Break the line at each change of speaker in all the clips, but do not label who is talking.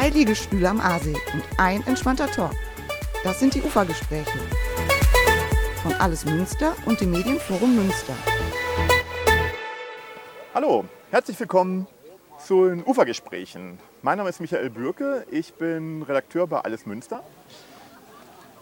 Zwei Liegestühle am Aasee und ein entspannter Talk. Das sind die Ufergespräche. Von Alles Münster und dem Medienforum Münster.
Hallo, herzlich willkommen zu den Ufergesprächen. Mein Name ist Michael Bürke, ich bin Redakteur bei Alles Münster.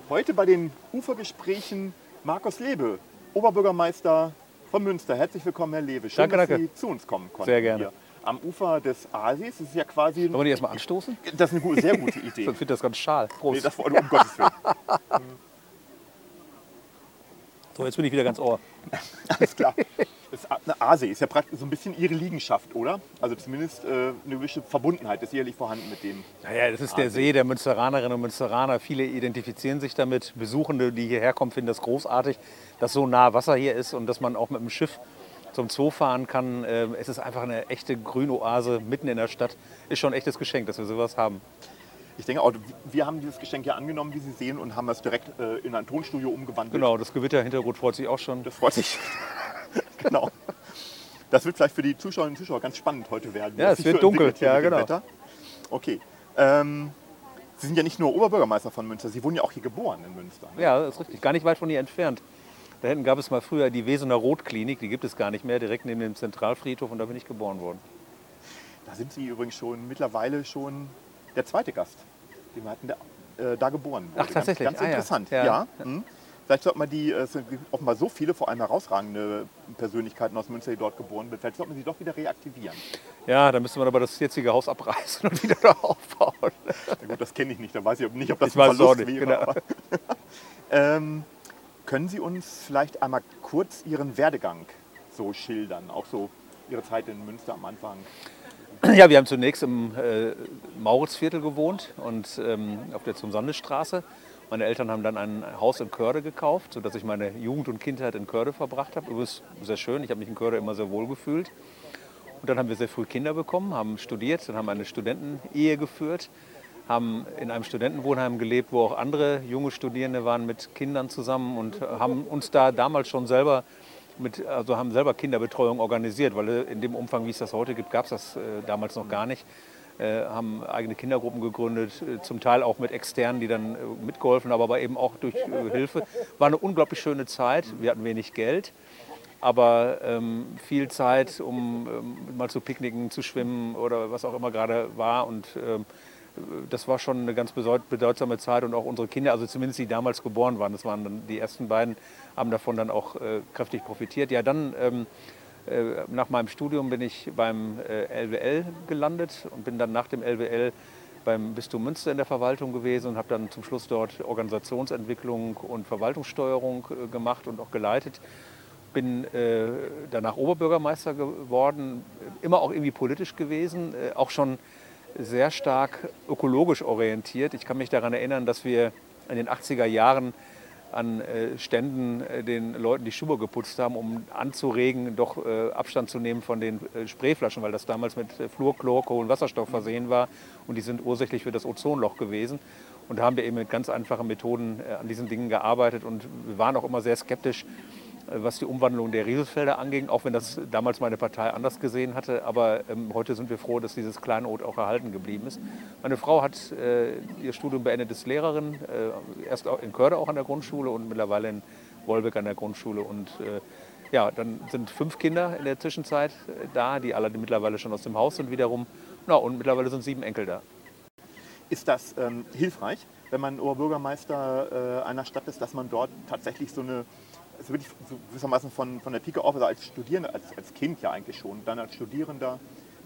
Heute bei den Ufergesprächen Markus Lebe, Oberbürgermeister von Münster. Herzlich willkommen, Herr Lebe. Schön,
Danke,
dass
danke.
Sie zu uns kommen konnten.
Sehr gerne.
Hier am Ufer des Aasys. Das ist ja quasi.
Wollen wir die erstmal anstoßen?
Das ist eine gute, sehr gute Idee.
Sonst wird das ganz schal. Prost.
Nee, das war um Gottes Willen.
so, jetzt bin ich wieder ganz ohr.
Alles klar. Das eine Aasee ist ja praktisch so ein bisschen Ihre Liegenschaft, oder? Also zumindest äh, eine gewisse Verbundenheit ist sicherlich vorhanden mit dem.
Naja, das ist der See der Münsteranerinnen und Münsteraner. Viele identifizieren sich damit. Besuchende, die hierher kommen, finden das großartig, dass so nah Wasser hier ist und dass man auch mit dem Schiff zum Zoo fahren kann. Ähm, Es ist einfach eine echte Grünoase mitten in der Stadt. Ist schon ein echtes Geschenk, dass wir sowas haben.
Ich denke auch, wir haben dieses Geschenk ja angenommen, wie Sie sehen, und haben das direkt äh, in ein Tonstudio umgewandelt.
Genau, das Gewitterhintergrund freut sich auch schon.
Das freut sich. genau. Das wird vielleicht für die Zuschauerinnen und Zuschauer ganz spannend heute werden.
Ja, es wird
so
dunkel. Ja, genau.
Wetter. Okay. Ähm, Sie sind ja nicht nur Oberbürgermeister von Münster, Sie wurden ja auch hier geboren in Münster. Ne?
Ja, das ist richtig. Gar nicht weit von hier entfernt. Da hinten gab es mal früher die Wesener Rotklinik, die gibt es gar nicht mehr, direkt neben dem Zentralfriedhof und da bin ich geboren worden.
Da sind Sie übrigens schon mittlerweile schon der zweite Gast, den wir hatten, der äh, da geboren wurde.
Ach, tatsächlich?
Ganz, ganz
Ah, ja.
interessant.
Ja.
Ja. hm. Vielleicht sollten wir die, äh, es sind offenbar so viele, vor allem herausragende Persönlichkeiten aus Münster, die dort geboren sind. Vielleicht sollten wir sie doch wieder reaktivieren.
Ja, da müsste man aber das jetzige Haus abreißen und wieder da aufbauen.
Na gut, das kenne ich nicht. Da weiß ich nicht, ob das
Ich weiß es auch
Verlust
nicht,
wäre.
genau.
ähm, können Sie uns vielleicht einmal kurz Ihren Werdegang so schildern? Auch so Ihre Zeit in Münster am Anfang.
Ja, wir haben zunächst im äh, Mauritzviertel gewohnt und ähm, auf der zum Sandesstraße. Meine Eltern haben dann ein Haus in Körde gekauft, sodass ich meine Jugend und Kindheit in Körde verbracht habe. Übrigens sehr schön, ich habe mich in Körde immer sehr wohl gefühlt. Und dann haben wir sehr früh Kinder bekommen, haben studiert, dann haben eine Studentenehe geführt, haben in einem Studentenwohnheim gelebt, wo auch andere junge Studierende waren mit Kindern zusammen und haben uns da damals schon selber mit, also haben selber Kinderbetreuung organisiert, weil in dem Umfang, wie es das heute gibt, gab es das äh, damals noch gar nicht. Äh, haben eigene Kindergruppen gegründet, äh, zum Teil auch mit Externen, die dann äh, mitgeholfen haben, aber eben auch durch äh, Hilfe. War eine unglaublich schöne Zeit. Wir hatten wenig Geld aber ähm, viel Zeit, um ähm, mal zu picknicken, zu schwimmen oder was auch immer gerade war. Und ähm, das war schon eine ganz bedeut- bedeutsame Zeit und auch unsere Kinder, also zumindest die damals geboren waren, das waren dann die ersten beiden, haben davon dann auch äh, kräftig profitiert. Ja, dann ähm, äh, nach meinem Studium bin ich beim äh, LWL gelandet und bin dann nach dem LWL beim Bistum Münster in der Verwaltung gewesen und habe dann zum Schluss dort Organisationsentwicklung und Verwaltungssteuerung äh, gemacht und auch geleitet bin äh, danach Oberbürgermeister geworden, immer auch irgendwie politisch gewesen, äh, auch schon sehr stark ökologisch orientiert. Ich kann mich daran erinnern, dass wir in den 80er Jahren an äh, Ständen äh, den Leuten die Schuhe geputzt haben, um anzuregen, doch äh, Abstand zu nehmen von den Sprayflaschen, weil das damals mit äh, Fluor, Chlor, Kohlenwasserstoff versehen war und die sind ursächlich für das Ozonloch gewesen. Und da haben wir eben mit ganz einfachen Methoden an diesen Dingen gearbeitet und wir waren auch immer sehr skeptisch, was die Umwandlung der Rieselfelder anging, auch wenn das damals meine Partei anders gesehen hatte. Aber ähm, heute sind wir froh, dass dieses Kleinod auch erhalten geblieben ist. Meine Frau hat äh, ihr Studium beendet, ist Lehrerin, äh, erst in Körde auch an der Grundschule und mittlerweile in Wolbeck an der Grundschule. Und äh, ja, dann sind fünf Kinder in der Zwischenzeit äh, da, die alle mittlerweile schon aus dem Haus sind wiederum. Na, und mittlerweile sind sieben Enkel da.
Ist das ähm, hilfreich, wenn man Oberbürgermeister äh, einer Stadt ist, dass man dort tatsächlich so eine, also wirklich so gewissermaßen von, von der Pike auf, also als Studierender, als, als Kind ja eigentlich schon, dann als Studierender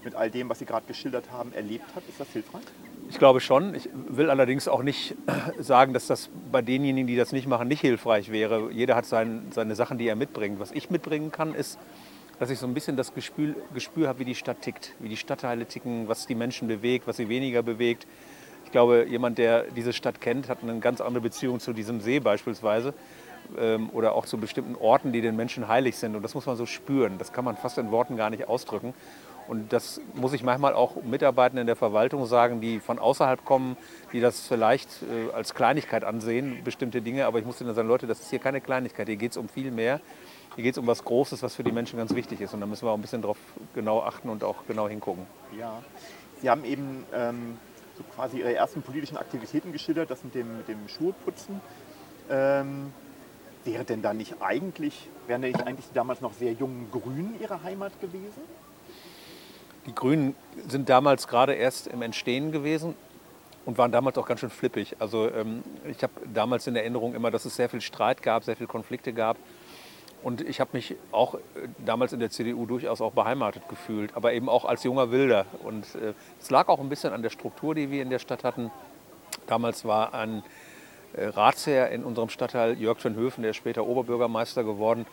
mit all dem, was Sie gerade geschildert haben, erlebt hat? Ist das hilfreich?
Ich glaube schon. Ich will allerdings auch nicht sagen, dass das bei denjenigen, die das nicht machen, nicht hilfreich wäre. Jeder hat sein, seine Sachen, die er mitbringt. Was ich mitbringen kann, ist, dass ich so ein bisschen das Gespür, Gespür habe, wie die Stadt tickt, wie die Stadtteile ticken, was die Menschen bewegt, was sie weniger bewegt. Ich glaube, jemand, der diese Stadt kennt, hat eine ganz andere Beziehung zu diesem See beispielsweise ähm, oder auch zu bestimmten Orten, die den Menschen heilig sind. Und das muss man so spüren. Das kann man fast in Worten gar nicht ausdrücken. Und das muss ich manchmal auch Mitarbeitenden in der Verwaltung sagen, die von außerhalb kommen, die das vielleicht äh, als Kleinigkeit ansehen, bestimmte Dinge. Aber ich muss ihnen sagen, Leute, das ist hier keine Kleinigkeit. Hier geht es um viel mehr. Hier geht es um was Großes, was für die Menschen ganz wichtig ist. Und da müssen wir auch ein bisschen drauf genau achten und auch genau hingucken.
Ja. Sie haben eben ähm, so quasi ihre ersten politischen Aktivitäten geschildert, das mit dem, mit dem Schuheputzen. Ähm, wäre denn da nicht eigentlich, wären nicht eigentlich die damals noch sehr jungen Grünen ihre Heimat gewesen?
Die Grünen sind damals gerade erst im Entstehen gewesen und waren damals auch ganz schön flippig. Also ähm, ich habe damals in Erinnerung immer, dass es sehr viel Streit gab, sehr viele Konflikte gab. Und ich habe mich auch äh, damals in der CDU durchaus auch beheimatet gefühlt, aber eben auch als junger Wilder. Und äh, es lag auch ein bisschen an der Struktur, die wir in der Stadt hatten. Damals war ein äh, Ratsherr in unserem Stadtteil, Jörg von Höfen, der ist später Oberbürgermeister geworden.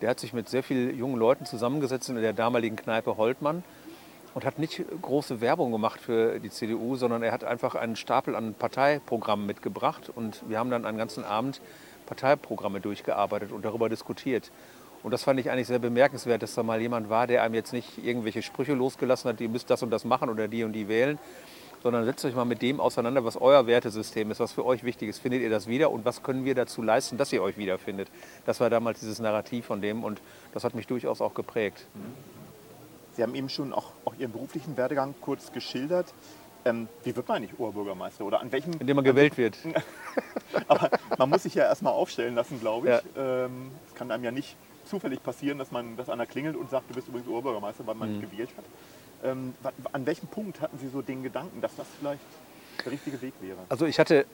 Der hat sich mit sehr vielen jungen Leuten zusammengesetzt in der damaligen Kneipe Holtmann und hat nicht große Werbung gemacht für die CDU, sondern er hat einfach einen Stapel an Parteiprogrammen mitgebracht und wir haben dann einen ganzen Abend Parteiprogramme durchgearbeitet und darüber diskutiert. Und das fand ich eigentlich sehr bemerkenswert, dass da mal jemand war, der einem jetzt nicht irgendwelche Sprüche losgelassen hat, ihr müsst das und das machen oder die und die wählen, sondern setzt euch mal mit dem auseinander, was euer Wertesystem ist, was für euch wichtig ist. Findet ihr das wieder und was können wir dazu leisten, dass ihr euch wiederfindet? Das war damals dieses Narrativ von dem und das hat mich durchaus auch geprägt.
Sie haben eben schon auch, auch Ihren beruflichen Werdegang kurz geschildert. Ähm, wie wird man eigentlich Oberbürgermeister? Oder an welchem.
Indem man gewählt wird.
Aber man muss sich ja erstmal aufstellen lassen, glaube ich. Es ja. ähm, kann einem ja nicht zufällig passieren, dass, man, dass einer klingelt und sagt, du bist übrigens Oberbürgermeister, weil man mhm. gewählt hat. Ähm, an welchem Punkt hatten Sie so den Gedanken, dass das vielleicht der richtige Weg wäre?
Also ich hatte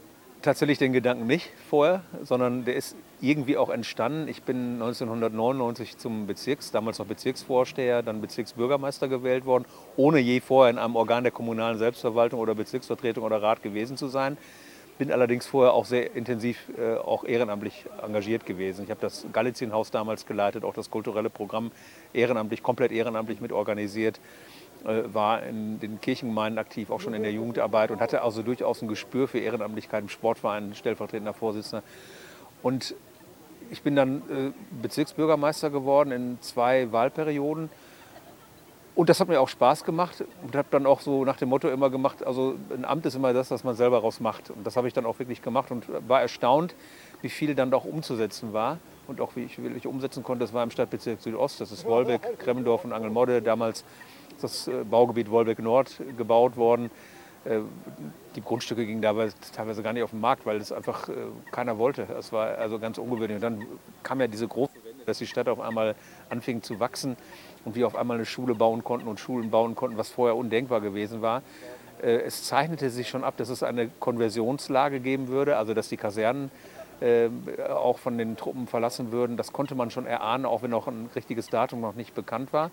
tatsächlich den Gedanken nicht vorher, sondern der ist irgendwie auch entstanden. Ich bin 1999 zum Bezirks, damals noch Bezirksvorsteher, dann Bezirksbürgermeister gewählt worden, ohne je vorher in einem Organ der kommunalen Selbstverwaltung oder Bezirksvertretung oder Rat gewesen zu sein. Bin allerdings vorher auch sehr intensiv äh, auch ehrenamtlich engagiert gewesen. Ich habe das Galizienhaus damals geleitet, auch das kulturelle Programm ehrenamtlich, komplett ehrenamtlich mit organisiert. Äh, war in den Kirchengemeinden aktiv, auch schon in der Jugendarbeit und hatte also durchaus ein Gespür für Ehrenamtlichkeit im Sportverein, stellvertretender Vorsitzender. Und ich bin dann äh, Bezirksbürgermeister geworden in zwei Wahlperioden. Und das hat mir auch Spaß gemacht und habe dann auch so nach dem Motto immer gemacht, also ein Amt ist immer das, was man selber raus macht. Und das habe ich dann auch wirklich gemacht und war erstaunt, wie viel dann doch umzusetzen war und auch wie ich wirklich umsetzen konnte. Das war im Stadtbezirk Südost, das ist Wolbeck, Kremmendorf und Angelmodde, damals das äh, Baugebiet Wolbeck Nord gebaut worden. Äh, die Grundstücke gingen dabei teilweise gar nicht auf den Markt, weil es einfach äh, keiner wollte. Das war also ganz ungewöhnlich. Und dann kam ja diese große Wende, dass die Stadt auf einmal anfing zu wachsen und wir auf einmal eine Schule bauen konnten und Schulen bauen konnten, was vorher undenkbar gewesen war. Es zeichnete sich schon ab, dass es eine Konversionslage geben würde, also dass die Kasernen auch von den Truppen verlassen würden. Das konnte man schon erahnen, auch wenn noch ein richtiges Datum noch nicht bekannt war.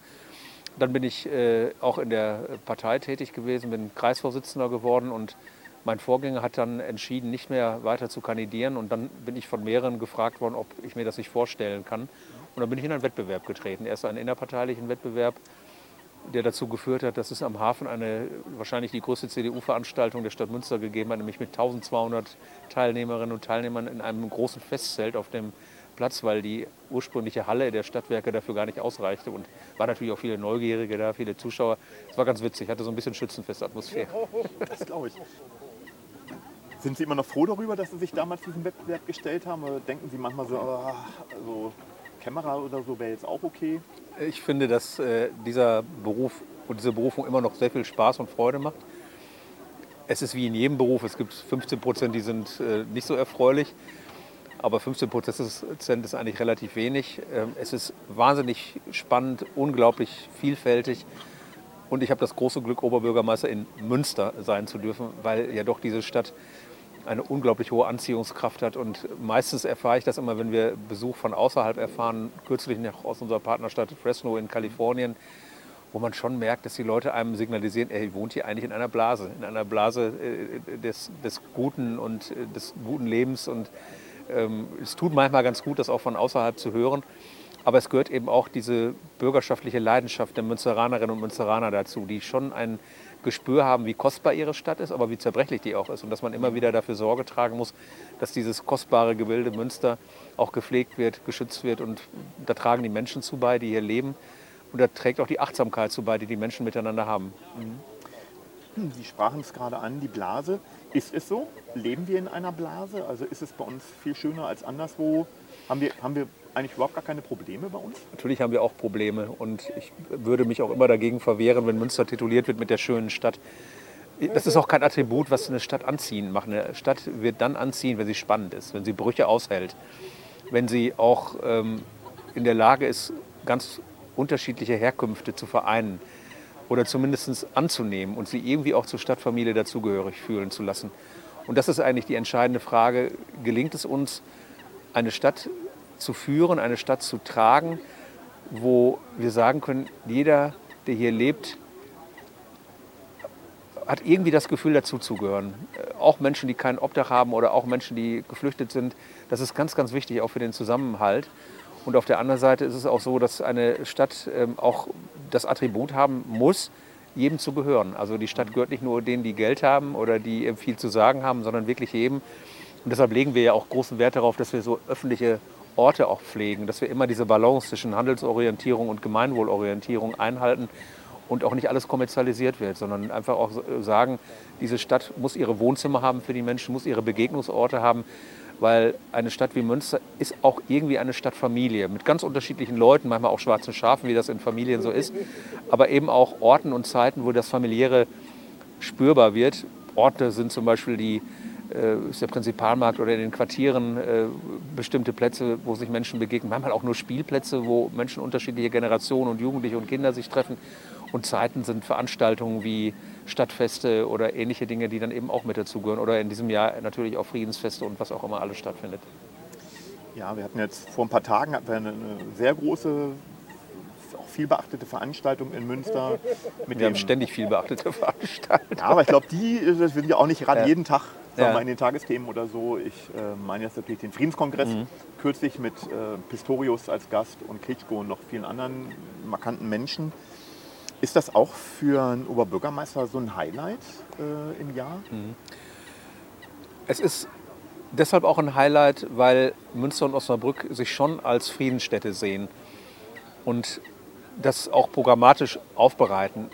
Dann bin ich äh, auch in der Partei tätig gewesen, bin Kreisvorsitzender geworden und mein Vorgänger hat dann entschieden, nicht mehr weiter zu kandidieren. Und dann bin ich von mehreren gefragt worden, ob ich mir das nicht vorstellen kann. Und dann bin ich in einen Wettbewerb getreten. Erst einen innerparteilichen Wettbewerb, der dazu geführt hat, dass es am Hafen eine wahrscheinlich die größte CDU-Veranstaltung der Stadt Münster gegeben hat, nämlich mit 1200 Teilnehmerinnen und Teilnehmern in einem großen Festzelt auf dem Platz, weil die ursprüngliche Halle der Stadtwerke dafür gar nicht ausreichte. Und war natürlich auch viele Neugierige da, viele Zuschauer. Es war ganz witzig, hatte so ein bisschen Schützenfestatmosphäre.
Das glaube ich. Sind Sie immer noch froh darüber, dass Sie sich damals diesen Wettbewerb gestellt haben? Oder denken Sie manchmal so, oh, also Kamera oder so wäre jetzt auch okay?
Ich finde, dass äh, dieser Beruf und diese Berufung immer noch sehr viel Spaß und Freude macht. Es ist wie in jedem Beruf, es gibt 15 Prozent, die sind äh, nicht so erfreulich. Aber 15 Prozent ist eigentlich relativ wenig. Ähm, es ist wahnsinnig spannend, unglaublich vielfältig. Und ich habe das große Glück, Oberbürgermeister in Münster sein zu dürfen, weil ja doch diese Stadt eine unglaublich hohe Anziehungskraft hat. Und meistens erfahre ich das immer, wenn wir Besuch von außerhalb erfahren, kürzlich noch aus unserer Partnerstadt Fresno in Kalifornien, wo man schon merkt, dass die Leute einem signalisieren, er wohnt hier eigentlich in einer Blase, in einer Blase äh, des, des Guten und äh, des guten Lebens. Und ähm, es tut manchmal ganz gut, das auch von außerhalb zu hören. Aber es gehört eben auch diese bürgerschaftliche Leidenschaft der Münsteranerinnen und Münsteraner dazu, die schon ein Gespür haben, wie kostbar ihre Stadt ist, aber wie zerbrechlich die auch ist. Und dass man immer wieder dafür Sorge tragen muss, dass dieses kostbare Gebilde Münster auch gepflegt wird, geschützt wird. Und da tragen die Menschen zu bei, die hier leben. Und da trägt auch die Achtsamkeit zu bei, die die Menschen miteinander haben.
Mhm. Sie sprachen es gerade an, die Blase. Ist es so? Leben wir in einer Blase? Also ist es bei uns viel schöner als anderswo? Haben wir, haben wir eigentlich überhaupt gar keine Probleme bei uns?
Natürlich haben wir auch Probleme und ich würde mich auch immer dagegen verwehren, wenn Münster tituliert wird mit der schönen Stadt. das ist auch kein Attribut, was eine Stadt anziehen macht. Eine Stadt wird dann anziehen, wenn sie spannend ist, wenn sie Brüche aushält, wenn sie auch ähm, in der Lage ist, ganz unterschiedliche Herkünfte zu vereinen oder zumindest anzunehmen und sie irgendwie auch zur Stadtfamilie dazugehörig fühlen zu lassen. Und das ist eigentlich die entscheidende Frage. Gelingt es uns, eine Stadt zu führen, eine Stadt zu tragen, wo wir sagen können, jeder, der hier lebt, hat irgendwie das Gefühl, dazuzugehören. Äh, auch Menschen, die kein Obdach haben oder auch Menschen, die geflüchtet sind. Das ist ganz, ganz wichtig, auch für den Zusammenhalt. Und auf der anderen Seite ist es auch so, dass eine Stadt ähm, auch das Attribut haben muss, jedem zu gehören. Also die Stadt gehört nicht nur denen, die Geld haben oder die viel zu sagen haben, sondern wirklich jedem. Und deshalb legen wir ja auch großen Wert darauf, dass wir so öffentliche Orte auch pflegen, dass wir immer diese Balance zwischen Handelsorientierung und Gemeinwohlorientierung einhalten und auch nicht alles kommerzialisiert wird, sondern einfach auch sagen, diese Stadt muss ihre Wohnzimmer haben für die Menschen, muss ihre Begegnungsorte haben, weil eine Stadt wie Münster ist auch irgendwie eine Stadtfamilie mit ganz unterschiedlichen Leuten, manchmal auch schwarzen Schafen, wie das in Familien so ist, aber eben auch Orten und Zeiten, wo das familiäre spürbar wird. Orte sind zum Beispiel die äh, ist der Prinzipalmarkt oder in den Quartieren äh, bestimmte Plätze, wo sich Menschen begegnen. Manchmal auch nur Spielplätze, wo Menschen unterschiedlicher Generationen und Jugendliche und Kinder sich treffen. Und Zeiten sind Veranstaltungen wie Stadtfeste oder ähnliche Dinge, die dann eben auch mit dazugehören. Oder in diesem Jahr natürlich auch Friedensfeste und was auch immer alles stattfindet.
Ja, wir hatten jetzt vor ein paar Tagen eine sehr große auch viel beachtete Veranstaltung in Münster.
wir haben ständig viel beachtete Veranstaltungen.
Ja, aber ich glaube, die sind ja auch nicht gerade ja. jeden Tag ja. mal, in den Tagesthemen oder so. Ich äh, meine jetzt natürlich den Friedenskongress, mhm. kürzlich mit äh, Pistorius als Gast und Klitschko und noch vielen anderen markanten Menschen. Ist das auch für einen Oberbürgermeister so ein Highlight äh, im Jahr? Mhm.
Es ist deshalb auch ein Highlight, weil Münster und Osnabrück sich schon als Friedensstätte sehen und das auch programmatisch aufbereiten.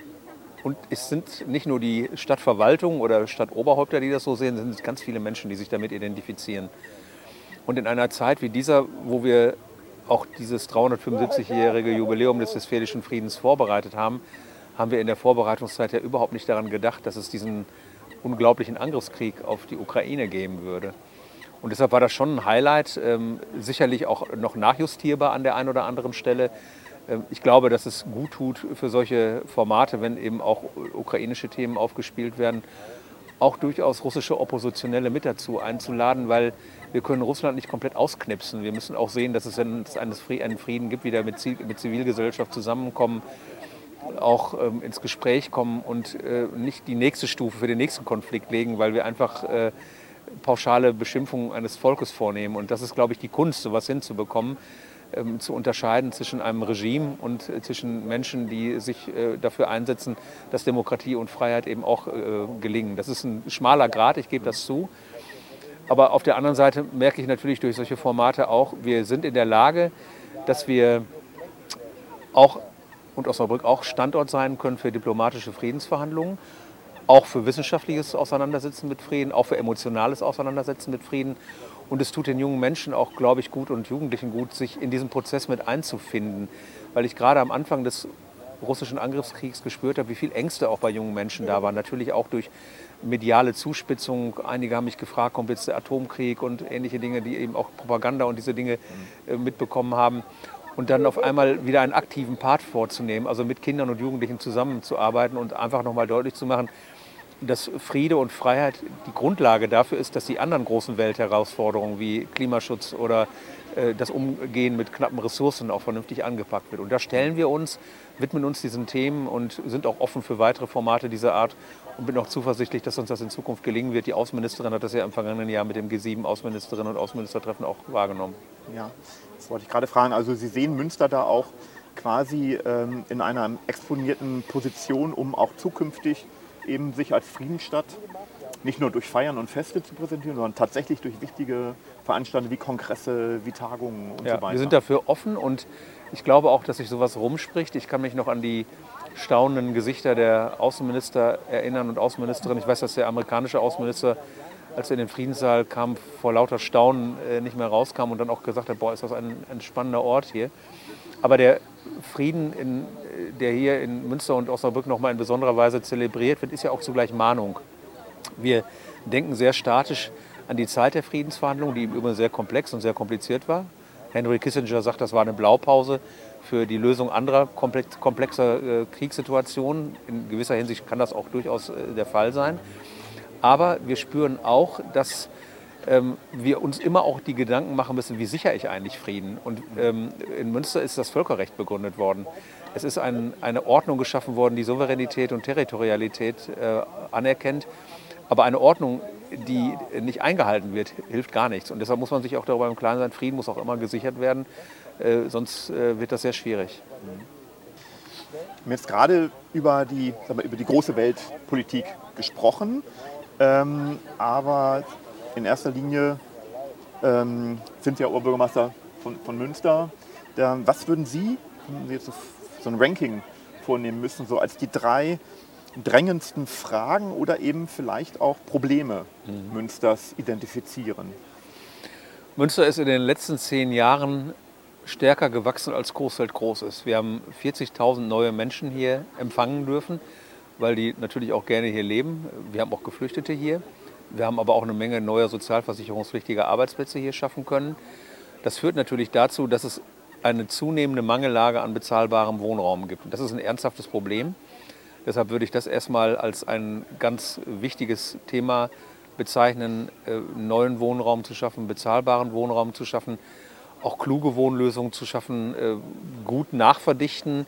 Und es sind nicht nur die Stadtverwaltung oder Stadtoberhäupter, die das so sehen, es sind ganz viele Menschen, die sich damit identifizieren. Und in einer Zeit wie dieser, wo wir auch dieses 375-jährige Jubiläum des Westfälischen Friedens vorbereitet haben, haben wir in der Vorbereitungszeit ja überhaupt nicht daran gedacht, dass es diesen unglaublichen Angriffskrieg auf die Ukraine geben würde. Und deshalb war das schon ein Highlight, ähm, sicherlich auch noch nachjustierbar an der einen oder anderen Stelle. Ähm, ich glaube, dass es gut tut für solche Formate, wenn eben auch ukrainische Themen aufgespielt werden, auch durchaus russische Oppositionelle mit dazu einzuladen, weil wir können Russland nicht komplett ausknipsen. Wir müssen auch sehen, dass es einen Frieden gibt, wieder mit Zivilgesellschaft zusammenkommen, auch ähm, ins Gespräch kommen und äh, nicht die nächste Stufe für den nächsten Konflikt legen, weil wir einfach äh, pauschale Beschimpfungen eines Volkes vornehmen. Und das ist, glaube ich, die Kunst, sowas hinzubekommen ähm, zu unterscheiden zwischen einem Regime und äh, zwischen Menschen, die sich äh, dafür einsetzen, dass Demokratie und Freiheit eben auch äh, gelingen. Das ist ein schmaler Grad, ich gebe das zu. Aber auf der anderen Seite merke ich natürlich durch solche Formate auch, wir sind in der Lage, dass wir auch und Osnabrück auch Standort sein können für diplomatische Friedensverhandlungen, auch für wissenschaftliches Auseinandersetzen mit Frieden, auch für emotionales Auseinandersetzen mit Frieden und es tut den jungen Menschen auch, glaube ich, gut und Jugendlichen gut, sich in diesen Prozess mit einzufinden. Weil ich gerade am Anfang des russischen Angriffskriegs gespürt habe, wie viel Ängste auch bei jungen Menschen da waren. Natürlich auch durch mediale Zuspitzung. Einige haben mich gefragt, kommt jetzt der Atomkrieg und ähnliche Dinge, die eben auch Propaganda und diese Dinge äh, mitbekommen haben. Und dann auf einmal wieder einen aktiven Part vorzunehmen, also mit Kindern und Jugendlichen zusammenzuarbeiten und einfach nochmal deutlich zu machen, dass Friede und Freiheit die Grundlage dafür ist, dass die anderen großen Weltherausforderungen wie Klimaschutz oder äh, das Umgehen mit knappen Ressourcen auch vernünftig angepackt wird. Und da stellen wir uns, widmen uns diesen Themen und sind auch offen für weitere Formate dieser Art und bin auch zuversichtlich, dass uns das in Zukunft gelingen wird. Die Außenministerin hat das ja im vergangenen Jahr mit dem G7 Außenministerinnen und Außenministertreffen auch wahrgenommen.
Ja, das wollte ich gerade fragen. Also Sie sehen Münster da auch quasi ähm, in einer exponierten Position, um auch zukünftig eben sich als Friedensstadt nicht nur durch Feiern und Feste zu präsentieren, sondern tatsächlich durch wichtige Veranstaltungen wie Kongresse, wie Tagungen und
ja,
so weiter.
Wir sind dafür offen und ich glaube auch, dass sich sowas rumspricht. Ich kann mich noch an die staunenden Gesichter der Außenminister erinnern und Außenministerin. Ich weiß, dass der amerikanische Außenminister, als er in den Friedenssaal kam, vor lauter Staunen äh, nicht mehr rauskam und dann auch gesagt hat, boah, ist das ein, ein spannender Ort hier. Aber der Frieden, in, der hier in Münster und Osnabrück nochmal in besonderer Weise zelebriert wird, ist ja auch zugleich Mahnung. Wir denken sehr statisch an die Zeit der Friedensverhandlungen, die im sehr komplex und sehr kompliziert war. Henry Kissinger sagt, das war eine Blaupause für die Lösung anderer komplexer äh, Kriegssituationen. In gewisser Hinsicht kann das auch durchaus äh, der Fall sein. Aber wir spüren auch, dass ähm, wir uns immer auch die Gedanken machen müssen, wie sichere ich eigentlich Frieden. Und ähm, in Münster ist das Völkerrecht begründet worden. Es ist ein, eine Ordnung geschaffen worden, die Souveränität und Territorialität äh, anerkennt. Aber eine Ordnung, die nicht eingehalten wird, hilft gar nichts. Und deshalb muss man sich auch darüber im Klaren sein, Frieden muss auch immer gesichert werden, äh, sonst äh, wird das sehr schwierig.
Wir haben jetzt gerade über die, wir, über die große Weltpolitik gesprochen, ähm, aber in erster Linie ähm, sind Sie ja Oberbürgermeister von, von Münster. Der, was würden Sie, wenn Sie jetzt so, so ein Ranking vornehmen müssen, so als die drei drängendsten Fragen oder eben vielleicht auch Probleme mhm. Münsters identifizieren?
Münster ist in den letzten zehn Jahren stärker gewachsen, als Coesfeld groß ist. Wir haben 40.000 neue Menschen hier empfangen dürfen, weil die natürlich auch gerne hier leben. Wir haben auch Geflüchtete hier. Wir haben aber auch eine Menge neuer sozialversicherungspflichtiger Arbeitsplätze hier schaffen können. Das führt natürlich dazu, dass es eine zunehmende Mangellage an bezahlbarem Wohnraum gibt. Das ist ein ernsthaftes Problem. Deshalb würde ich das erstmal als ein ganz wichtiges Thema bezeichnen, äh, neuen Wohnraum zu schaffen, bezahlbaren Wohnraum zu schaffen, auch kluge Wohnlösungen zu schaffen, äh, gut nachverdichten,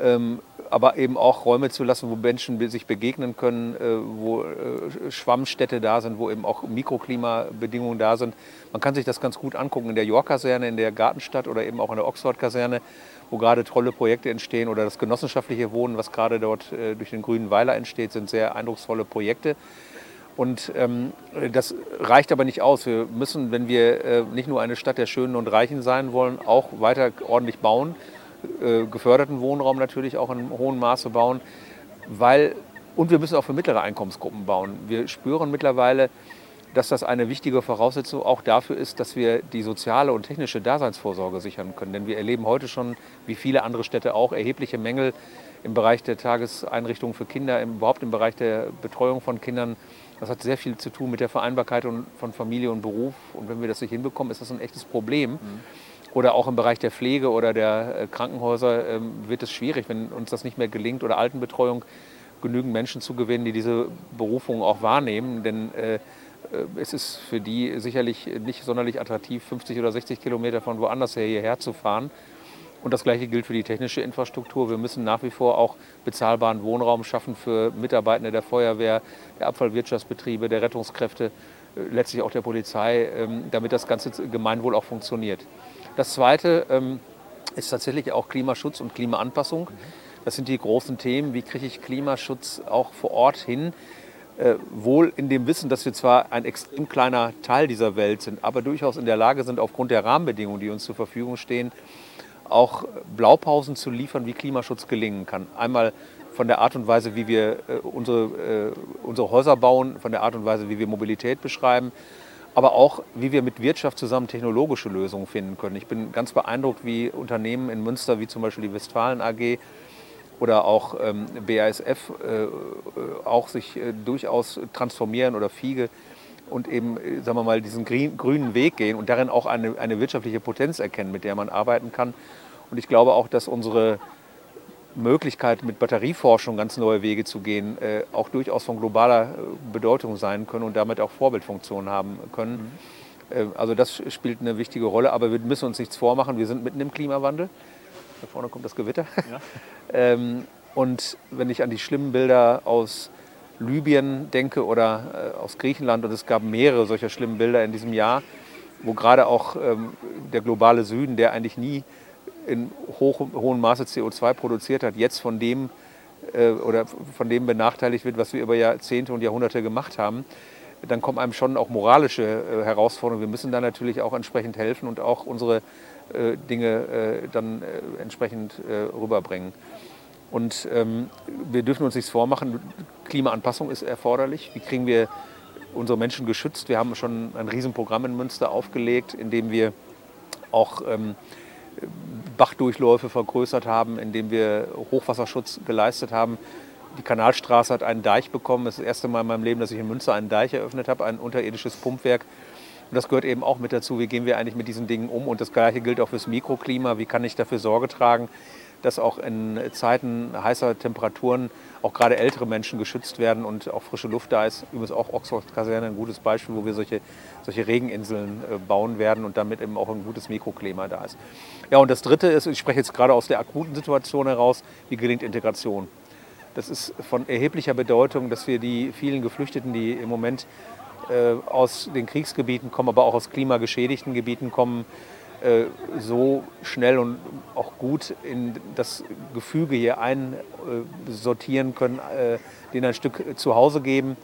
ähm, aber eben auch Räume zu lassen, wo Menschen sich begegnen können, äh, wo äh, Schwammstädte da sind, wo eben auch Mikroklimabedingungen da sind. Man kann sich das ganz gut angucken in der York-Kaserne, in der Gartenstadt oder eben auch in der Oxford-Kaserne, wo gerade tolle Projekte entstehen oder das genossenschaftliche Wohnen, was gerade dort durch den grünen Weiler entsteht, sind sehr eindrucksvolle Projekte. Und ähm, das reicht aber nicht aus. Wir müssen, wenn wir äh, nicht nur eine Stadt der Schönen und Reichen sein wollen, auch weiter ordentlich bauen, äh, geförderten Wohnraum natürlich auch in hohem Maße bauen, weil und wir müssen auch für mittlere Einkommensgruppen bauen. Wir spüren mittlerweile, dass das eine wichtige Voraussetzung auch dafür ist, dass wir die soziale und technische Daseinsvorsorge sichern können. Denn wir erleben heute schon, wie viele andere Städte auch, erhebliche Mängel im Bereich der Tageseinrichtungen für Kinder, überhaupt im Bereich der Betreuung von Kindern. Das hat sehr viel zu tun mit der Vereinbarkeit von Familie und Beruf. Und wenn wir das nicht hinbekommen, ist das ein echtes Problem. Mhm. Oder auch im Bereich der Pflege oder der äh, Krankenhäuser ähm, wird es schwierig, wenn uns das nicht mehr gelingt oder Altenbetreuung genügend Menschen zu gewinnen, die diese Berufung auch wahrnehmen. Denn äh, es ist für die sicherlich nicht sonderlich attraktiv, 50 oder 60 Kilometer von woanders her hierher zu fahren. Und das Gleiche gilt für die technische Infrastruktur. Wir müssen nach wie vor auch bezahlbaren Wohnraum schaffen für Mitarbeitende der Feuerwehr, der Abfallwirtschaftsbetriebe, der Rettungskräfte, äh, letztlich auch der Polizei, ähm, damit das ganze Gemeinwohl auch funktioniert. Das Zweite ähm, ist tatsächlich auch Klimaschutz und Klimaanpassung. Das sind die großen Themen. Wie kriege ich Klimaschutz auch vor Ort hin? Äh, wohl in dem Wissen, dass wir zwar ein extrem kleiner Teil dieser Welt sind, aber durchaus in der Lage sind, aufgrund der Rahmenbedingungen, die uns zur Verfügung stehen, auch Blaupausen zu liefern, wie Klimaschutz gelingen kann. Einmal von der Art und Weise, wie wir äh, unsere, äh, unsere Häuser bauen, von der Art und Weise, wie wir Mobilität beschreiben, aber auch, wie wir mit Wirtschaft zusammen technologische Lösungen finden können. Ich bin ganz beeindruckt, wie Unternehmen in Münster, wie zum Beispiel die Westfalen AG oder auch ähm, BASF, äh, auch sich äh, durchaus transformieren oder Fiege und eben, äh, sagen wir mal, diesen grünen Weg gehen und darin auch eine, eine wirtschaftliche Potenz erkennen, mit der man arbeiten kann. Und ich glaube auch, dass unsere Möglichkeit, mit Batterieforschung ganz neue Wege zu gehen, äh, auch durchaus von globaler äh, Bedeutung sein können und damit auch Vorbildfunktionen haben können. Mhm. Äh, also das spielt eine wichtige Rolle, aber wir müssen uns nichts vormachen. Wir sind mitten im Klimawandel. Da vorne kommt das Gewitter. Ja. ähm, und wenn ich an die schlimmen Bilder aus Libyen denke oder äh, aus Griechenland, und es gab mehrere solcher schlimmen Bilder in diesem Jahr, wo gerade auch ähm, der globale Süden, der eigentlich nie in hoch, hohem Maße CO2 produziert hat, jetzt von dem äh, oder von dem benachteiligt wird, was wir über Jahrzehnte und Jahrhunderte gemacht haben, dann kommen einem schon auch moralische äh, Herausforderungen. Wir müssen da natürlich auch entsprechend helfen und auch unsere Dinge äh, dann äh, entsprechend äh, rüberbringen. Und ähm, wir dürfen uns nichts vormachen. Klimaanpassung ist erforderlich. Wie kriegen wir unsere Menschen geschützt? Wir haben schon ein Riesenprogramm in Münster aufgelegt, in dem wir auch ähm, Bachdurchläufe vergrößert haben, indem wir Hochwasserschutz geleistet haben. Die Kanalstraße hat einen Deich bekommen. Das ist das erste Mal in meinem Leben, dass ich in Münster einen Deich eröffnet habe, ein unterirdisches Pumpwerk. Und das gehört eben auch mit dazu. Wie gehen wir eigentlich mit diesen Dingen um? Und das Gleiche gilt auch fürs Mikroklima. Wie kann ich dafür Sorge tragen, dass auch in Zeiten heißer Temperaturen auch gerade ältere Menschen geschützt werden und auch frische Luft da ist. Übrigens auch Oxford-Kaserne ein gutes Beispiel, wo wir solche, solche Regeninseln äh, bauen werden und damit eben auch ein gutes Mikroklima da ist. Ja, und das Dritte ist, ich spreche jetzt gerade aus der akuten Situation heraus, wie gelingt Integration. Das ist von erheblicher Bedeutung, dass wir die vielen Geflüchteten, die im Moment äh, aus den Kriegsgebieten kommen, aber auch aus klimageschädigten Gebieten kommen, äh, so schnell und auch gut in das Gefüge hier einsortieren können, äh, denen ein Stück zu Hause geben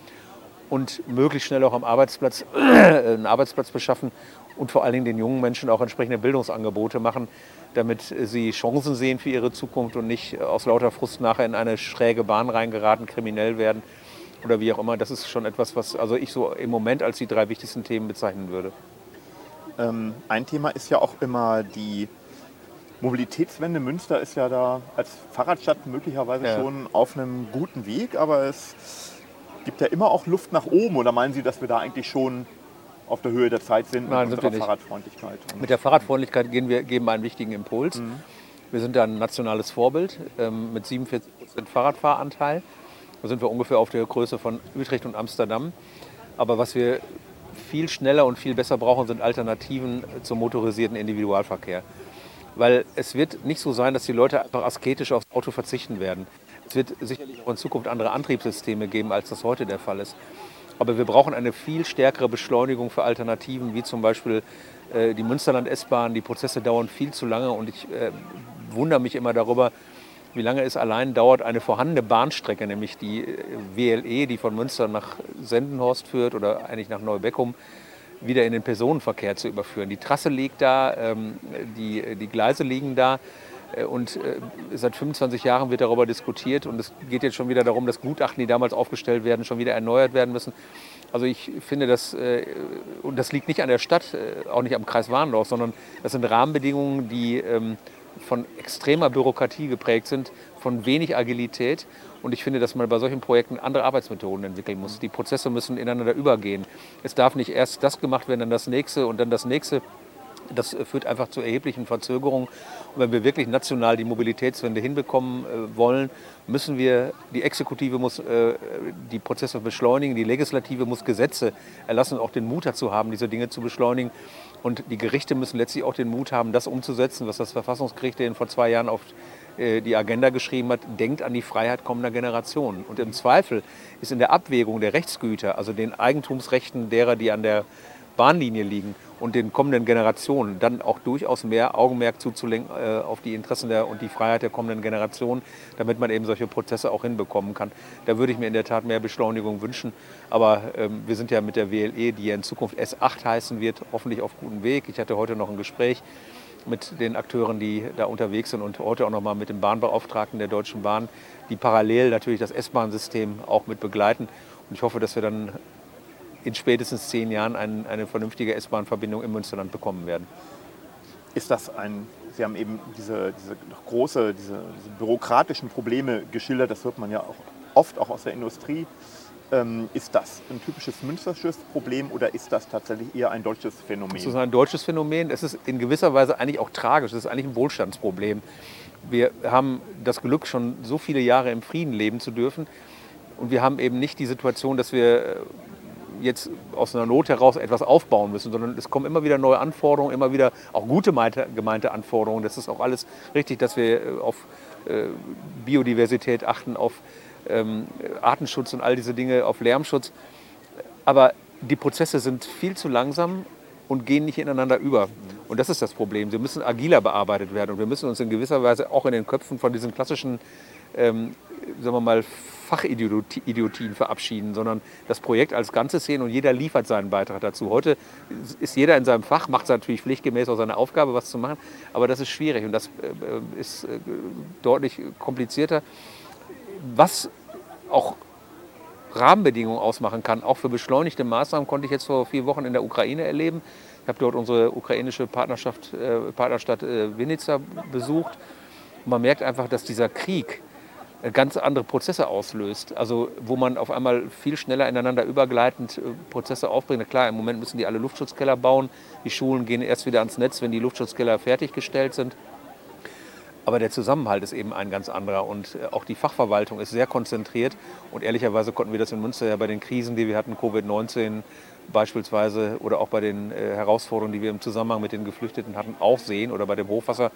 und möglichst schnell auch am Arbeitsplatz einen Arbeitsplatz beschaffen und vor allen Dingen den jungen Menschen auch entsprechende Bildungsangebote machen, damit sie Chancen sehen für ihre Zukunft und nicht aus lauter Frust nachher in eine schräge Bahn reingeraten, kriminell werden oder wie auch immer. Das ist schon etwas, was also ich so im Moment als die drei wichtigsten Themen bezeichnen würde.
Ähm, ein Thema ist ja auch immer die Mobilitätswende. Münster ist ja da als Fahrradstadt möglicherweise ja. schon auf einem guten Weg, aber es gibt ja immer auch Luft nach oben. Oder meinen Sie, dass wir da eigentlich schon auf der Höhe der Zeit sind
Nein, mit unserer Fahrradfreundlichkeit? mit der Fahrradfreundlichkeit gehen wir, geben wir einen wichtigen Impuls. Mhm. Wir sind da ein nationales Vorbild ähm, mit 47 Prozent Fahrradfahranteil. Da sind wir ungefähr auf der Größe von Utrecht und Amsterdam. Aber was wir viel schneller und viel besser brauchen, sind Alternativen zum motorisierten Individualverkehr. Weil es wird nicht so sein, dass die Leute einfach asketisch aufs Auto verzichten werden. Es wird sicherlich auch in Zukunft andere Antriebssysteme geben, als das heute der Fall ist. Aber wir brauchen eine viel stärkere Beschleunigung für Alternativen, wie zum Beispiel äh, die Münsterland-S-Bahn. Die Prozesse dauern viel zu lange und ich äh, wundere mich immer darüber, wie lange es allein dauert, eine vorhandene Bahnstrecke, nämlich die äh, WLE, die von Münster nach Sendenhorst führt oder eigentlich nach Neubeckum, wieder in den Personenverkehr zu überführen. Die Trasse liegt da, ähm, die, die Gleise liegen da. Äh, und äh, seit 25 Jahren wird darüber diskutiert und es geht jetzt schon wieder darum, dass Gutachten, die damals aufgestellt werden, schon wieder erneuert werden müssen. Also ich finde das, und das liegt nicht an der Stadt, auch nicht am Kreis Warndorf, sondern das sind Rahmenbedingungen, die ähm, von extremer Bürokratie geprägt sind, von wenig Agilität. Und ich finde, dass man bei solchen Projekten andere Arbeitsmethoden entwickeln muss. Die Prozesse müssen ineinander übergehen. Es darf nicht erst das gemacht werden, dann das nächste und dann das nächste. Das führt einfach zu erheblichen Verzögerungen. Und wenn wir wirklich national die Mobilitätswende hinbekommen äh, wollen, müssen wir, die Exekutive muss äh, die Prozesse beschleunigen, die Legislative muss Gesetze erlassen und auch den Mut dazu haben, diese Dinge zu beschleunigen. Und die Gerichte müssen letztlich auch den Mut haben, das umzusetzen, was das Verfassungsgericht vor zwei Jahren auf äh, die Agenda geschrieben hat, denkt an die Freiheit kommender Generationen. Und im Zweifel ist in der Abwägung der Rechtsgüter, also den Eigentumsrechten derer, die an der Bahnlinie liegen und den kommenden Generationen dann auch durchaus mehr Augenmerk zuzulenken äh, auf die Interessen der, und die Freiheit der kommenden Generationen, damit man eben solche Prozesse auch hinbekommen kann. Da würde ich mir in der Tat mehr Beschleunigung wünschen. Aber ähm, wir sind ja mit der WLE, die ja in Zukunft S8 heißen wird, hoffentlich auf gutem Weg. Ich hatte heute noch ein Gespräch mit den Akteuren, die da unterwegs sind und heute auch noch mal mit dem Bahnbeauftragten der Deutschen Bahn, die parallel natürlich das S-Bahn-System auch mit begleiten. Und ich hoffe, dass wir dann in spätestens zehn Jahren ein, eine vernünftige S-Bahn-Verbindung im Münsterland bekommen werden.
Ist das ein, Sie haben eben diese, diese große, diese, diese bürokratischen Probleme geschildert, das hört man ja auch oft auch aus der Industrie. Ähm, ist das ein typisches münstersches Problem oder ist das tatsächlich eher ein deutsches Phänomen?
Das ist ein deutsches Phänomen. Es ist in gewisser Weise eigentlich auch tragisch. Es ist eigentlich ein Wohlstandsproblem. Wir haben das Glück, schon so viele Jahre im Frieden leben zu dürfen. Und wir haben eben nicht die Situation, dass wir jetzt aus einer Not heraus etwas aufbauen müssen, sondern es kommen immer wieder neue Anforderungen, immer wieder auch gute gemeinte Anforderungen. Das ist auch alles richtig, dass wir äh, auf äh, Biodiversität achten, auf ähm, Artenschutz und all diese Dinge, auf Lärmschutz. Aber die Prozesse sind viel zu langsam und gehen nicht ineinander über. Und das ist das Problem. Sie müssen agiler bearbeitet werden und wir müssen uns in gewisser Weise auch in den Köpfen von diesen klassischen ähm, sagen wir mal, Fachidiotien verabschieden, sondern das Projekt als Ganzes sehen und jeder liefert seinen Beitrag dazu. Heute ist jeder in seinem Fach, macht es natürlich pflichtgemäß auch seine Aufgabe, was zu machen, aber das ist schwierig und das äh, ist äh, deutlich komplizierter. Was auch Rahmenbedingungen ausmachen kann, auch für beschleunigte Maßnahmen, konnte ich jetzt vor vier Wochen in der Ukraine erleben. Ich habe dort unsere ukrainische Partnerschaft, äh, Partnerstadt Vinica besucht. Man merkt einfach, dass dieser Krieg ganz andere Prozesse auslöst. Also wo man auf einmal viel schneller ineinander übergleitend äh, Prozesse aufbringt. Klar, im Moment müssen die alle Luftschutzkeller bauen. Die Schulen gehen erst wieder ans Netz, wenn die Luftschutzkeller fertiggestellt sind. Aber der Zusammenhalt ist eben ein ganz anderer und äh, auch die Fachverwaltung ist sehr konzentriert. Und ehrlicherweise konnten wir das in Münster ja bei den Krisen, die wir hatten, Covid-19 beispielsweise oder auch bei den äh, Herausforderungen, die wir im Zusammenhang mit den Geflüchteten hatten, auch sehen oder bei dem Hochwasser.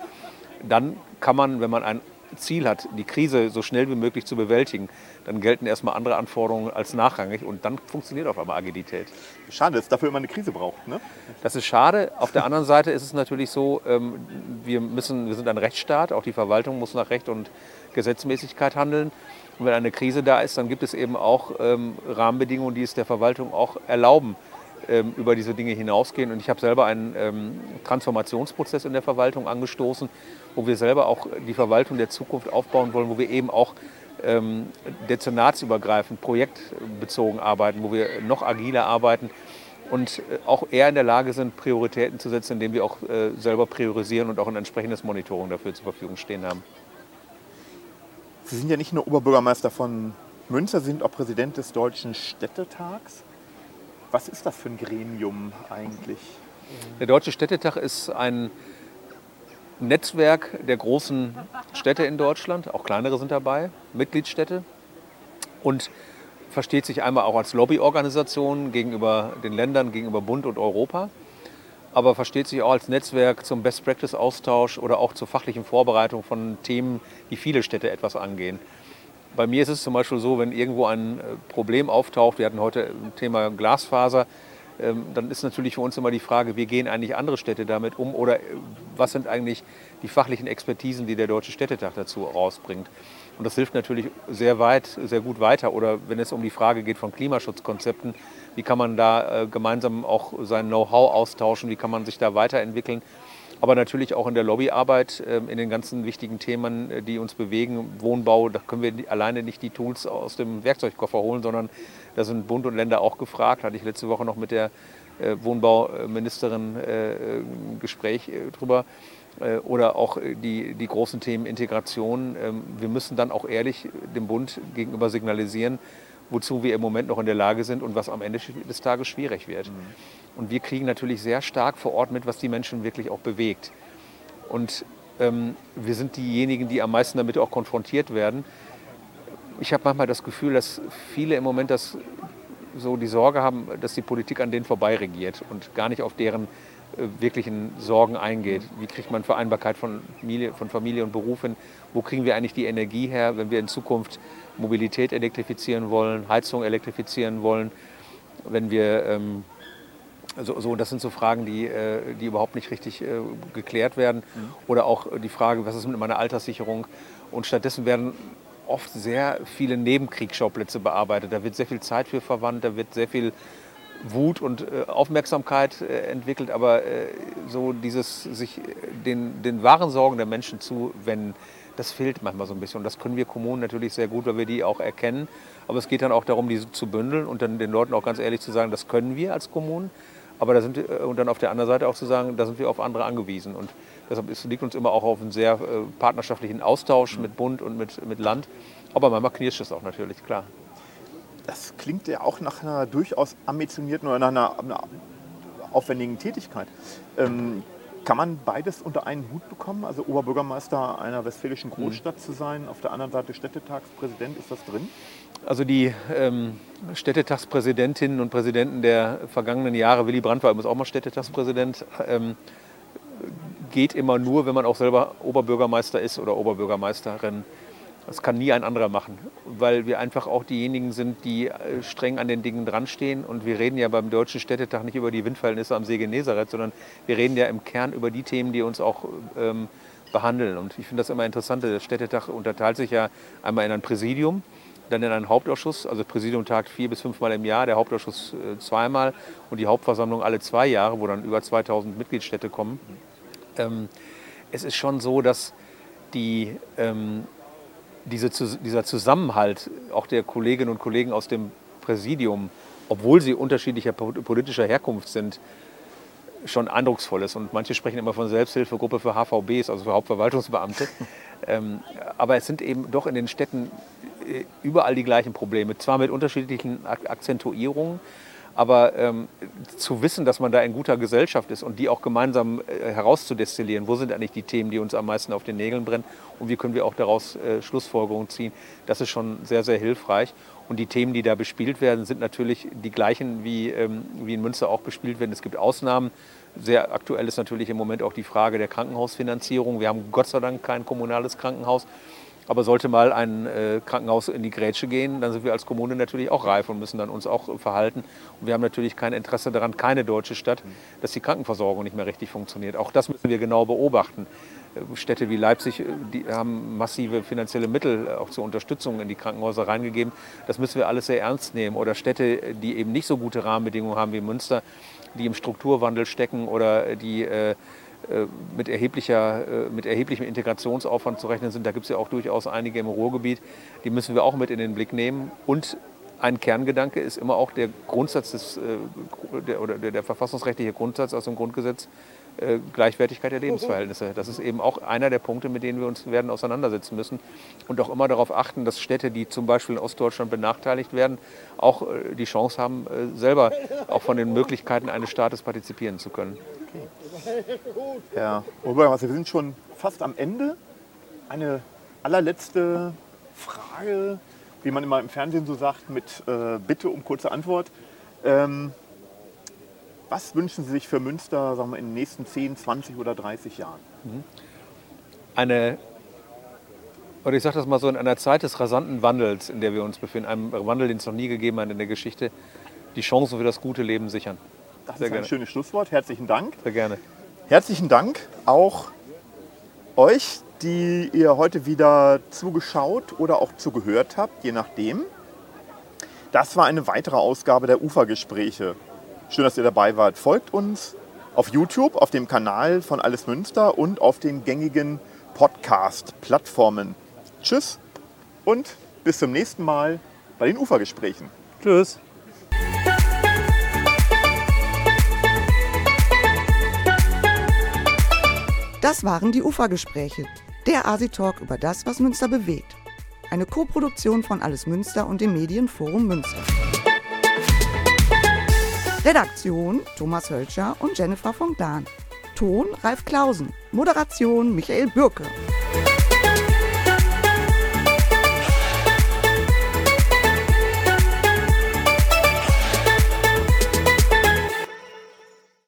Dann kann man, wenn man ein Ziel hat, die Krise so schnell wie möglich zu bewältigen, dann gelten erstmal andere Anforderungen als nachrangig und dann funktioniert auf einmal Agilität.
Schade, dass es dafür immer eine Krise braucht. Ne?
Das ist schade. Auf der anderen Seite ist es natürlich so, ähm, wir, müssen, wir sind ein Rechtsstaat, auch die Verwaltung muss nach Recht und Gesetzmäßigkeit handeln. Und wenn eine Krise da ist, dann gibt es eben auch ähm, Rahmenbedingungen, die es der Verwaltung auch erlauben, über diese Dinge hinausgehen. Und ich habe selber einen ähm, Transformationsprozess in der Verwaltung angestoßen, wo wir selber auch die Verwaltung der Zukunft aufbauen wollen, wo wir eben auch ähm, dezernatsübergreifend, projektbezogen arbeiten, wo wir noch agiler arbeiten und äh, auch eher in der Lage sind, Prioritäten zu setzen, indem wir auch äh, selber priorisieren und auch ein entsprechendes Monitoring dafür zur Verfügung stehen haben.
Sie sind ja nicht nur Oberbürgermeister von Münster, Sie sind auch Präsident des Deutschen Städtetags. Was ist das für ein Gremium eigentlich?
Der Deutsche Städtetag ist ein Netzwerk der großen Städte in Deutschland, auch kleinere sind dabei, Mitgliedsstädte und versteht sich einmal auch als Lobbyorganisation gegenüber den Ländern, gegenüber Bund und Europa, aber versteht sich auch als Netzwerk zum Best-Practice-Austausch oder auch zur fachlichen Vorbereitung von Themen, die viele Städte etwas angehen. Bei mir ist es zum Beispiel so, wenn irgendwo ein äh, Problem auftaucht, wir hatten heute ein Thema Glasfaser, ähm, dann ist natürlich für uns immer die Frage, wie gehen eigentlich andere Städte damit um oder äh, was sind eigentlich die fachlichen Expertisen, die der Deutsche Städtetag dazu rausbringt. Und das hilft natürlich sehr weit, sehr gut weiter. Oder wenn es um die Frage geht von Klimaschutzkonzepten, wie kann man da äh, gemeinsam auch sein Know-how austauschen, wie kann man sich da weiterentwickeln aber natürlich auch in der Lobbyarbeit, ähm, in den ganzen wichtigen Themen, äh, die uns bewegen. Wohnbau, da können wir alleine nicht die Tools aus dem Werkzeugkoffer holen, sondern da sind Bund und Länder auch gefragt. Hatte ich letzte Woche noch mit der äh, Wohnbauministerin äh, ein Gespräch drüber. Oder auch die, die großen Themen Integration. Ähm, wir müssen dann auch ehrlich dem Bund gegenüber signalisieren, wozu wir im Moment noch in der Lage sind und was am Ende des Tages schwierig wird. Mhm. Und wir kriegen natürlich sehr stark vor Ort mit, was die Menschen wirklich auch bewegt. Und ähm, wir sind diejenigen, die am meisten damit auch konfrontiert werden. Ich habe manchmal das Gefühl, dass viele im Moment das, so die Sorge haben, dass die Politik an denen vorbei regiert und gar nicht auf deren äh, wirklichen Sorgen eingeht. Wie kriegt man Vereinbarkeit von Familie, von Familie und Beruf hin? Wo kriegen wir eigentlich die Energie her, wenn wir in Zukunft Mobilität elektrifizieren wollen, Heizung elektrifizieren wollen, wenn wir ähm, so, so, das sind so Fragen, die, äh, die überhaupt nicht richtig äh, geklärt werden. Mhm. Oder auch die Frage, was ist mit meiner Alterssicherung? Und stattdessen werden oft sehr viele Nebenkriegsschauplätze bearbeitet. Da wird sehr viel Zeit für verwandt, da wird sehr viel Wut und äh, Aufmerksamkeit entwickelt, aber so dieses sich den, den wahren Sorgen der Menschen zuwenden, das fehlt manchmal so ein bisschen. Und das können wir Kommunen natürlich sehr gut, weil wir die auch erkennen. Aber es geht dann auch darum, die zu bündeln und dann den Leuten auch ganz ehrlich zu sagen, das können wir als Kommunen. Aber da sind, äh, und dann auf der anderen Seite auch zu sagen, da sind wir auf andere angewiesen. Und deshalb ist, liegt uns immer auch auf einen sehr äh, partnerschaftlichen Austausch mit Bund und mit, mit Land. Aber manchmal knirscht es auch natürlich, klar.
Das klingt ja auch nach einer durchaus ambitionierten oder nach einer, einer aufwendigen Tätigkeit. Ähm, kann man beides unter einen Hut bekommen? Also Oberbürgermeister einer westfälischen mhm. Großstadt mhm. zu sein, auf der anderen Seite Städtetagspräsident, ist das drin?
Also die ähm, Städtetagspräsidentinnen und Präsidenten der vergangenen Jahre, Willy Brandt war übrigens auch mal Städtetagspräsident, ähm, geht immer nur, wenn man auch selber Oberbürgermeister ist oder Oberbürgermeisterin. Das kann nie ein anderer machen, weil wir einfach auch diejenigen sind, die äh, streng an den Dingen dranstehen. Und wir reden ja beim Deutschen Städtetag nicht über die Windverhältnisse am See Genezareth, sondern wir reden ja im Kern über die Themen, die uns auch ähm, behandeln. Und ich finde das immer interessant. Der Städtetag unterteilt sich ja einmal in ein Präsidium, dann in einen Hauptausschuss. Also das Präsidium tagt vier bis fünfmal im Jahr, der Hauptausschuss äh, zweimal und die Hauptversammlung alle zwei Jahre, wo dann über 2000 Mitgliedsstädte kommen. Ähm, es ist schon so, dass die ähm, diese, dieser Zusammenhalt auch der Kolleginnen und Kollegen aus dem Präsidium, obwohl sie unterschiedlicher politischer Herkunft sind, schon eindrucksvoll ist. Und manche sprechen immer von Selbsthilfegruppe für HVBs, also für Hauptverwaltungsbeamte. ähm, aber es sind eben doch in den Städten äh, überall die gleichen Probleme. Zwar mit unterschiedlichen Akzentuierungen, aber ähm, zu wissen, dass man da in guter Gesellschaft ist und die auch gemeinsam äh, herauszudestillieren, wo sind eigentlich die Themen, die uns am meisten auf den Nägeln brennen und wie können wir auch daraus äh, Schlussfolgerungen ziehen, das ist schon sehr, sehr hilfreich. Und die Themen, die da bespielt werden, sind natürlich die gleichen, wie, ähm, wie in Münster auch bespielt werden. Es gibt Ausnahmen. Sehr aktuell ist natürlich im Moment auch die Frage der Krankenhausfinanzierung. Wir haben Gott sei Dank kein kommunales Krankenhaus. Aber sollte mal ein äh, Krankenhaus in die Grätsche gehen, dann sind wir als Kommune natürlich auch reif und müssen dann uns auch verhalten. Und wir haben natürlich kein Interesse daran, keine deutsche Stadt, dass die Krankenversorgung nicht mehr richtig funktioniert. Auch das müssen wir genau beobachten. Äh, Städte wie Leipzig äh, die haben massive finanzielle Mittel auch zur Unterstützung in die Krankenhäuser reingegeben. Das müssen wir alles sehr ernst nehmen. Oder Städte, die eben nicht so gute Rahmenbedingungen haben wie Münster, die im Strukturwandel stecken oder die äh, äh, mit, erheblicher, äh, mit erheblichem Integrationsaufwand zu rechnen sind. Da gibt es ja auch durchaus einige im Ruhrgebiet. Die müssen wir auch mit in den Blick nehmen. Und ein Kerngedanke ist immer auch der Grundsatz des, äh, der, oder der, der verfassungsrechtliche Grundsatz aus dem Grundgesetz, Gleichwertigkeit der Lebensverhältnisse. Das ist eben auch einer der Punkte, mit denen wir uns werden auseinandersetzen müssen und auch immer darauf achten, dass Städte, die zum Beispiel in Ostdeutschland benachteiligt werden, auch die Chance haben, selber auch von den Möglichkeiten eines Staates partizipieren zu können.
Herr Oberbürgermeister, wir sind schon fast am Ende. Eine allerletzte Frage, wie man immer im Fernsehen so sagt, mit äh, Bitte um kurze Antwort. Ähm, was wünschen Sie sich für Münster sagen wir, in den nächsten 10, 20 oder 30 Jahren? Mhm.
Eine, oder ich sage das mal so, in einer Zeit des rasanten Wandels, in der wir uns befinden, einem Wandel, den es noch nie gegeben hat in der Geschichte, die Chancen für das gute Leben sichern.
Das Sehr ist ein schönes Schlusswort. Herzlichen Dank.
Sehr gerne.
Herzlichen Dank auch euch, die ihr heute wieder zugeschaut oder auch zugehört habt, je nachdem. Das war eine weitere Ausgabe der Ufergespräche. Schön, dass ihr dabei wart. Folgt uns auf YouTube, auf dem Kanal von Alles Münster und auf den gängigen Podcast-Plattformen. Tschüss und bis zum nächsten Mal bei den Ufergesprächen.
Tschüss.
Das waren die Ufergespräche, der Asi-Talk über das, was Münster bewegt. Eine Koproduktion von Alles Münster und dem Medienforum Münster. Redaktion Thomas Hölscher und Jennifer von Dahn. Ton Ralf Klausen. Moderation Michael Bürke.